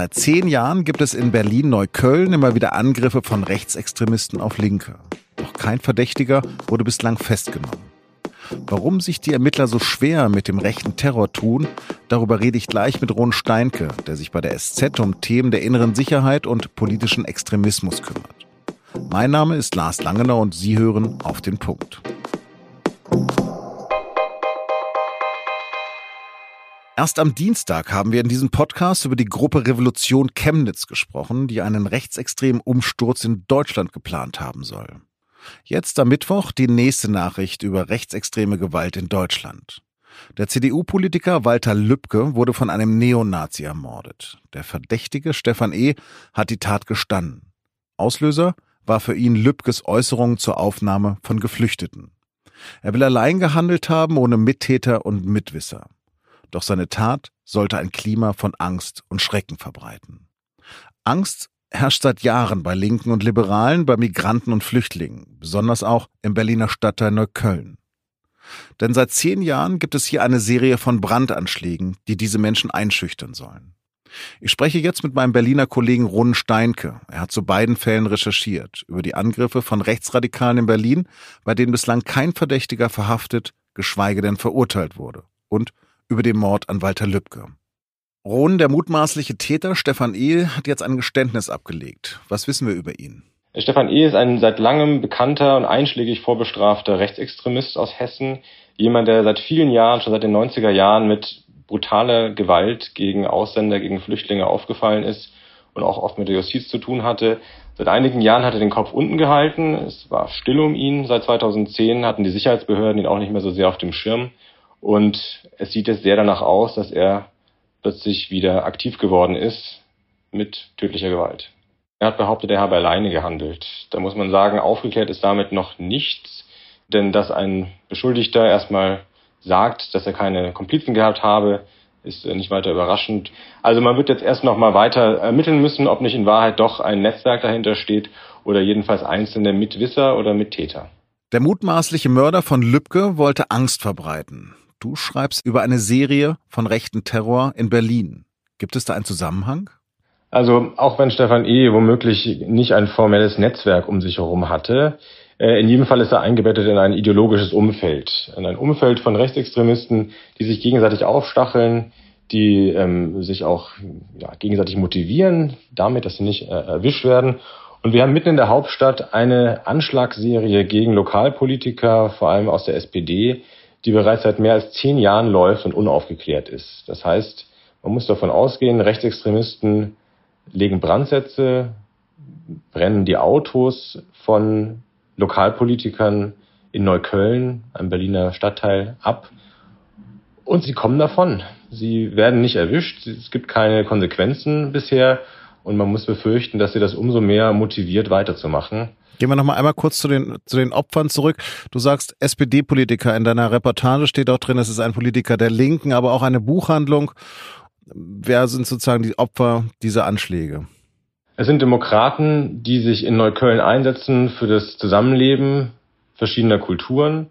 Seit zehn Jahren gibt es in Berlin-Neukölln immer wieder Angriffe von Rechtsextremisten auf Linke. Doch kein Verdächtiger wurde bislang festgenommen. Warum sich die Ermittler so schwer mit dem rechten Terror tun, darüber rede ich gleich mit Ron Steinke, der sich bei der SZ um Themen der inneren Sicherheit und politischen Extremismus kümmert. Mein Name ist Lars Langener und Sie hören auf den Punkt. Erst am Dienstag haben wir in diesem Podcast über die Gruppe Revolution Chemnitz gesprochen, die einen rechtsextremen Umsturz in Deutschland geplant haben soll. Jetzt am Mittwoch die nächste Nachricht über rechtsextreme Gewalt in Deutschland. Der CDU-Politiker Walter Lübcke wurde von einem Neonazi ermordet. Der Verdächtige Stefan E. hat die Tat gestanden. Auslöser war für ihn Lübkes Äußerung zur Aufnahme von Geflüchteten. Er will allein gehandelt haben, ohne Mittäter und Mitwisser. Doch seine Tat sollte ein Klima von Angst und Schrecken verbreiten. Angst herrscht seit Jahren bei Linken und Liberalen, bei Migranten und Flüchtlingen, besonders auch im Berliner Stadtteil Neukölln. Denn seit zehn Jahren gibt es hier eine Serie von Brandanschlägen, die diese Menschen einschüchtern sollen. Ich spreche jetzt mit meinem Berliner Kollegen Ron Steinke. Er hat zu beiden Fällen recherchiert, über die Angriffe von Rechtsradikalen in Berlin, bei denen bislang kein Verdächtiger verhaftet, geschweige denn verurteilt wurde, und über den Mord an Walter Lübcke. Ron, der mutmaßliche Täter Stefan E. hat jetzt ein Geständnis abgelegt. Was wissen wir über ihn? Stefan E. ist ein seit langem bekannter und einschlägig vorbestrafter Rechtsextremist aus Hessen. Jemand, der seit vielen Jahren, schon seit den 90er Jahren mit brutaler Gewalt gegen Ausländer, gegen Flüchtlinge aufgefallen ist und auch oft mit der Justiz zu tun hatte. Seit einigen Jahren hat er den Kopf unten gehalten. Es war still um ihn. Seit 2010 hatten die Sicherheitsbehörden ihn auch nicht mehr so sehr auf dem Schirm. Und es sieht jetzt sehr danach aus, dass er plötzlich wieder aktiv geworden ist mit tödlicher Gewalt. Er hat behauptet, er habe alleine gehandelt. Da muss man sagen, aufgeklärt ist damit noch nichts, denn dass ein Beschuldigter erstmal sagt, dass er keine Komplizen gehabt habe, ist nicht weiter überraschend. Also man wird jetzt erst noch mal weiter ermitteln müssen, ob nicht in Wahrheit doch ein Netzwerk dahinter steht oder jedenfalls einzelne Mitwisser oder Mittäter. Der mutmaßliche Mörder von Lübcke wollte Angst verbreiten. Du schreibst über eine Serie von rechten Terror in Berlin. Gibt es da einen Zusammenhang? Also auch wenn Stefan E. womöglich nicht ein formelles Netzwerk um sich herum hatte, äh, in jedem Fall ist er eingebettet in ein ideologisches Umfeld, in ein Umfeld von Rechtsextremisten, die sich gegenseitig aufstacheln, die ähm, sich auch ja, gegenseitig motivieren, damit, dass sie nicht äh, erwischt werden. Und wir haben mitten in der Hauptstadt eine Anschlagsserie gegen Lokalpolitiker, vor allem aus der SPD, die bereits seit mehr als zehn Jahren läuft und unaufgeklärt ist. Das heißt, man muss davon ausgehen, Rechtsextremisten legen Brandsätze, brennen die Autos von Lokalpolitikern in Neukölln, einem Berliner Stadtteil, ab. Und sie kommen davon. Sie werden nicht erwischt. Es gibt keine Konsequenzen bisher. Und man muss befürchten, dass sie das umso mehr motiviert weiterzumachen. Gehen wir nochmal einmal kurz zu den, zu den Opfern zurück. Du sagst SPD-Politiker. In deiner Reportage steht auch drin, es ist ein Politiker der Linken, aber auch eine Buchhandlung. Wer sind sozusagen die Opfer dieser Anschläge? Es sind Demokraten, die sich in Neukölln einsetzen für das Zusammenleben verschiedener Kulturen.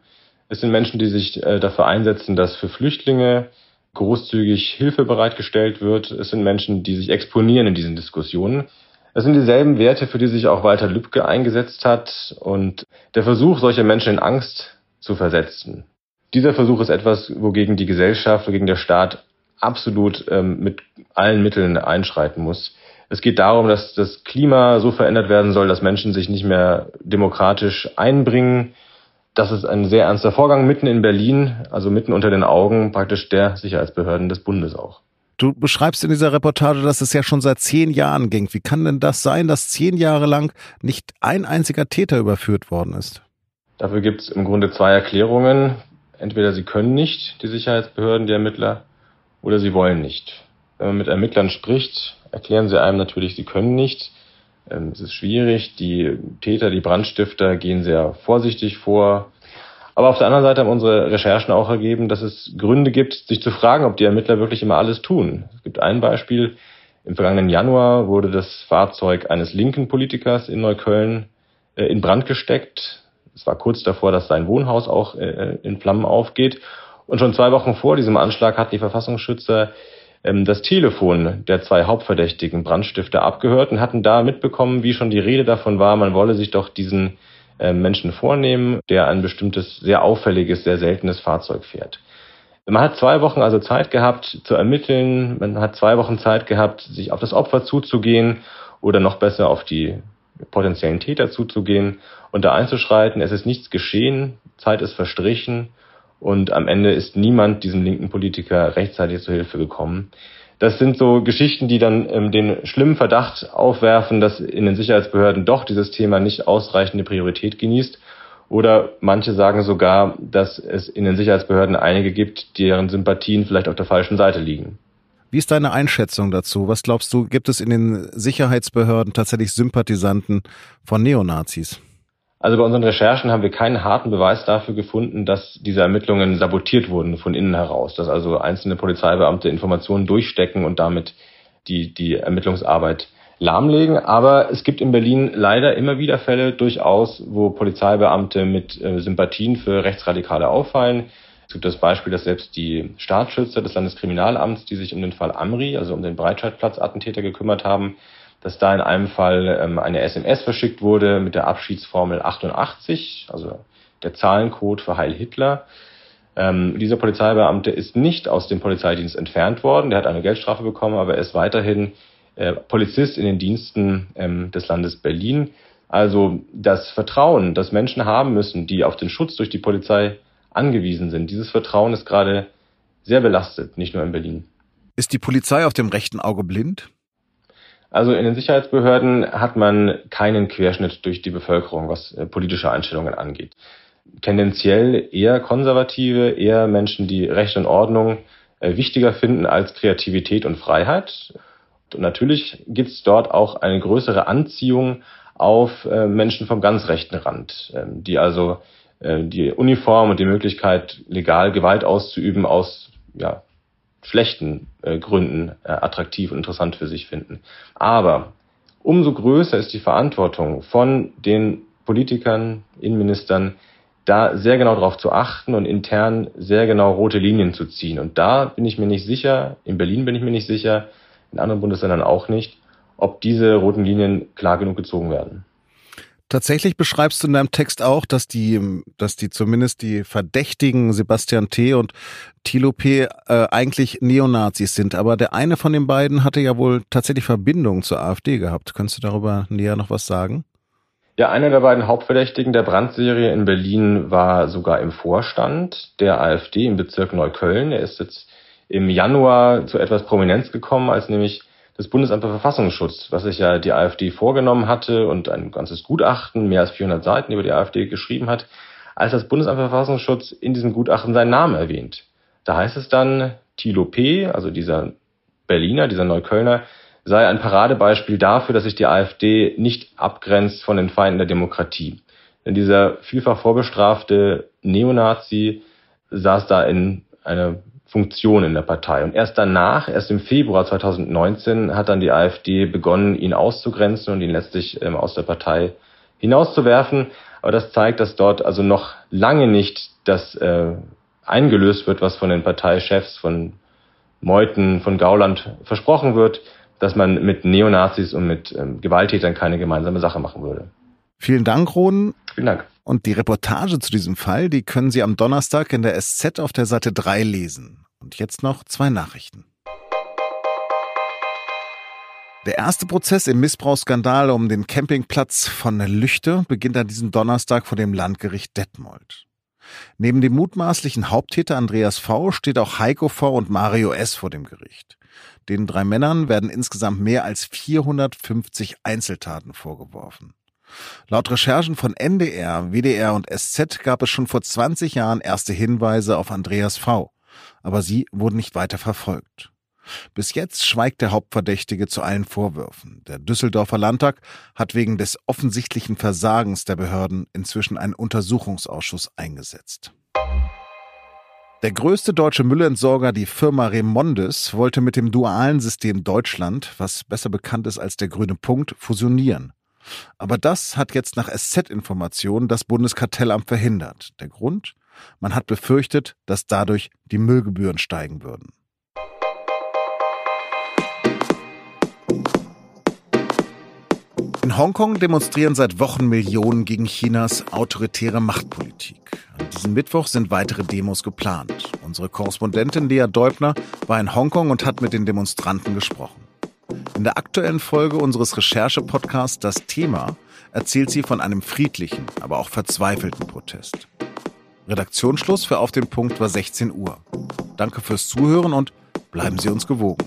Es sind Menschen, die sich äh, dafür einsetzen, dass für Flüchtlinge großzügig Hilfe bereitgestellt wird. Es sind Menschen, die sich exponieren in diesen Diskussionen. Das sind dieselben Werte, für die sich auch Walter Lübcke eingesetzt hat und der Versuch, solche Menschen in Angst zu versetzen. Dieser Versuch ist etwas, wogegen die Gesellschaft, wogegen der Staat absolut ähm, mit allen Mitteln einschreiten muss. Es geht darum, dass das Klima so verändert werden soll, dass Menschen sich nicht mehr demokratisch einbringen. Das ist ein sehr ernster Vorgang mitten in Berlin, also mitten unter den Augen praktisch der Sicherheitsbehörden des Bundes auch. Du beschreibst in dieser Reportage, dass es ja schon seit zehn Jahren ging. Wie kann denn das sein, dass zehn Jahre lang nicht ein einziger Täter überführt worden ist? Dafür gibt es im Grunde zwei Erklärungen. Entweder sie können nicht, die Sicherheitsbehörden, die Ermittler, oder sie wollen nicht. Wenn man mit Ermittlern spricht, erklären sie einem natürlich, sie können nicht. Ähm, es ist schwierig. Die Täter, die Brandstifter gehen sehr vorsichtig vor. Aber auf der anderen Seite haben unsere Recherchen auch ergeben, dass es Gründe gibt, sich zu fragen, ob die Ermittler wirklich immer alles tun. Es gibt ein Beispiel. Im vergangenen Januar wurde das Fahrzeug eines linken Politikers in Neukölln äh, in Brand gesteckt. Es war kurz davor, dass sein Wohnhaus auch äh, in Flammen aufgeht. Und schon zwei Wochen vor diesem Anschlag hatten die Verfassungsschützer das Telefon der zwei Hauptverdächtigen Brandstifter abgehört und hatten da mitbekommen, wie schon die Rede davon war, man wolle sich doch diesen äh, Menschen vornehmen, der ein bestimmtes, sehr auffälliges, sehr seltenes Fahrzeug fährt. Man hat zwei Wochen also Zeit gehabt zu ermitteln, man hat zwei Wochen Zeit gehabt, sich auf das Opfer zuzugehen oder noch besser auf die potenziellen Täter zuzugehen und da einzuschreiten. Es ist nichts geschehen, Zeit ist verstrichen und am Ende ist niemand diesem linken Politiker rechtzeitig zu Hilfe gekommen. Das sind so Geschichten, die dann ähm, den schlimmen Verdacht aufwerfen, dass in den Sicherheitsbehörden doch dieses Thema nicht ausreichende Priorität genießt. Oder manche sagen sogar, dass es in den Sicherheitsbehörden einige gibt, deren Sympathien vielleicht auf der falschen Seite liegen. Wie ist deine Einschätzung dazu? Was glaubst du, gibt es in den Sicherheitsbehörden tatsächlich Sympathisanten von Neonazis? Also bei unseren Recherchen haben wir keinen harten Beweis dafür gefunden, dass diese Ermittlungen sabotiert wurden von innen heraus, dass also einzelne Polizeibeamte Informationen durchstecken und damit die, die Ermittlungsarbeit lahmlegen. Aber es gibt in Berlin leider immer wieder Fälle durchaus, wo Polizeibeamte mit äh, Sympathien für Rechtsradikale auffallen. Es gibt das Beispiel, dass selbst die Staatsschützer des Landeskriminalamts, die sich um den Fall Amri, also um den Breitscheidplatz-Attentäter gekümmert haben, dass da in einem Fall ähm, eine SMS verschickt wurde mit der Abschiedsformel 88, also der Zahlencode für Heil Hitler. Ähm, dieser Polizeibeamte ist nicht aus dem Polizeidienst entfernt worden, der hat eine Geldstrafe bekommen, aber er ist weiterhin äh, Polizist in den Diensten ähm, des Landes Berlin. Also das Vertrauen, das Menschen haben müssen, die auf den Schutz durch die Polizei angewiesen sind, dieses Vertrauen ist gerade sehr belastet, nicht nur in Berlin. Ist die Polizei auf dem rechten Auge blind? Also in den Sicherheitsbehörden hat man keinen Querschnitt durch die Bevölkerung, was äh, politische Einstellungen angeht. Tendenziell eher Konservative, eher Menschen, die Recht und Ordnung äh, wichtiger finden als Kreativität und Freiheit. Und natürlich gibt es dort auch eine größere Anziehung auf äh, Menschen vom ganz rechten Rand, ähm, die also die Uniform und die Möglichkeit, legal Gewalt auszuüben, aus ja, schlechten äh, Gründen äh, attraktiv und interessant für sich finden. Aber umso größer ist die Verantwortung von den Politikern, Innenministern, da sehr genau darauf zu achten und intern sehr genau rote Linien zu ziehen. Und da bin ich mir nicht sicher, in Berlin bin ich mir nicht sicher, in anderen Bundesländern auch nicht, ob diese roten Linien klar genug gezogen werden. Tatsächlich beschreibst du in deinem Text auch, dass die, dass die zumindest die Verdächtigen Sebastian T. und Thilo P. Äh, eigentlich Neonazis sind. Aber der eine von den beiden hatte ja wohl tatsächlich Verbindungen zur AfD gehabt. Könntest du darüber näher noch was sagen? Ja, einer der beiden Hauptverdächtigen der Brandserie in Berlin war sogar im Vorstand der AfD im Bezirk Neukölln. Er ist jetzt im Januar zu etwas Prominenz gekommen, als nämlich das Bundesamt für Verfassungsschutz, was sich ja die AfD vorgenommen hatte und ein ganzes Gutachten, mehr als 400 Seiten über die AfD geschrieben hat, als das Bundesamt für Verfassungsschutz in diesem Gutachten seinen Namen erwähnt. Da heißt es dann, Thilo P., also dieser Berliner, dieser Neuköllner, sei ein Paradebeispiel dafür, dass sich die AfD nicht abgrenzt von den Feinden der Demokratie. Denn dieser vielfach vorbestrafte Neonazi saß da in einer Funktion in der Partei. Und erst danach, erst im Februar 2019, hat dann die AfD begonnen, ihn auszugrenzen und ihn letztlich ähm, aus der Partei hinauszuwerfen. Aber das zeigt, dass dort also noch lange nicht das äh, eingelöst wird, was von den Parteichefs, von Meuthen, von Gauland versprochen wird, dass man mit Neonazis und mit ähm, Gewalttätern keine gemeinsame Sache machen würde. Vielen Dank, Roden. Vielen Dank. Und die Reportage zu diesem Fall, die können Sie am Donnerstag in der SZ auf der Seite 3 lesen. Und jetzt noch zwei Nachrichten. Der erste Prozess im Missbrauchsskandal um den Campingplatz von Lüchte beginnt an diesem Donnerstag vor dem Landgericht Detmold. Neben dem mutmaßlichen Haupttäter Andreas V. steht auch Heiko V. und Mario S. vor dem Gericht. Den drei Männern werden insgesamt mehr als 450 Einzeltaten vorgeworfen. Laut Recherchen von NDR, WDR und SZ gab es schon vor 20 Jahren erste Hinweise auf Andreas V., aber sie wurden nicht weiter verfolgt. Bis jetzt schweigt der Hauptverdächtige zu allen Vorwürfen. Der Düsseldorfer Landtag hat wegen des offensichtlichen Versagens der Behörden inzwischen einen Untersuchungsausschuss eingesetzt. Der größte deutsche Müllentsorger, die Firma Remondes, wollte mit dem dualen System Deutschland, was besser bekannt ist als der grüne Punkt, fusionieren. Aber das hat jetzt nach SZ-Informationen das Bundeskartellamt verhindert. Der Grund? Man hat befürchtet, dass dadurch die Müllgebühren steigen würden. In Hongkong demonstrieren seit Wochen Millionen gegen Chinas autoritäre Machtpolitik. An diesem Mittwoch sind weitere Demos geplant. Unsere Korrespondentin Lea Deubner war in Hongkong und hat mit den Demonstranten gesprochen. In der aktuellen Folge unseres Recherche-Podcasts Das Thema erzählt sie von einem friedlichen, aber auch verzweifelten Protest. Redaktionsschluss für Auf den Punkt war 16 Uhr. Danke fürs Zuhören und bleiben Sie uns gewogen.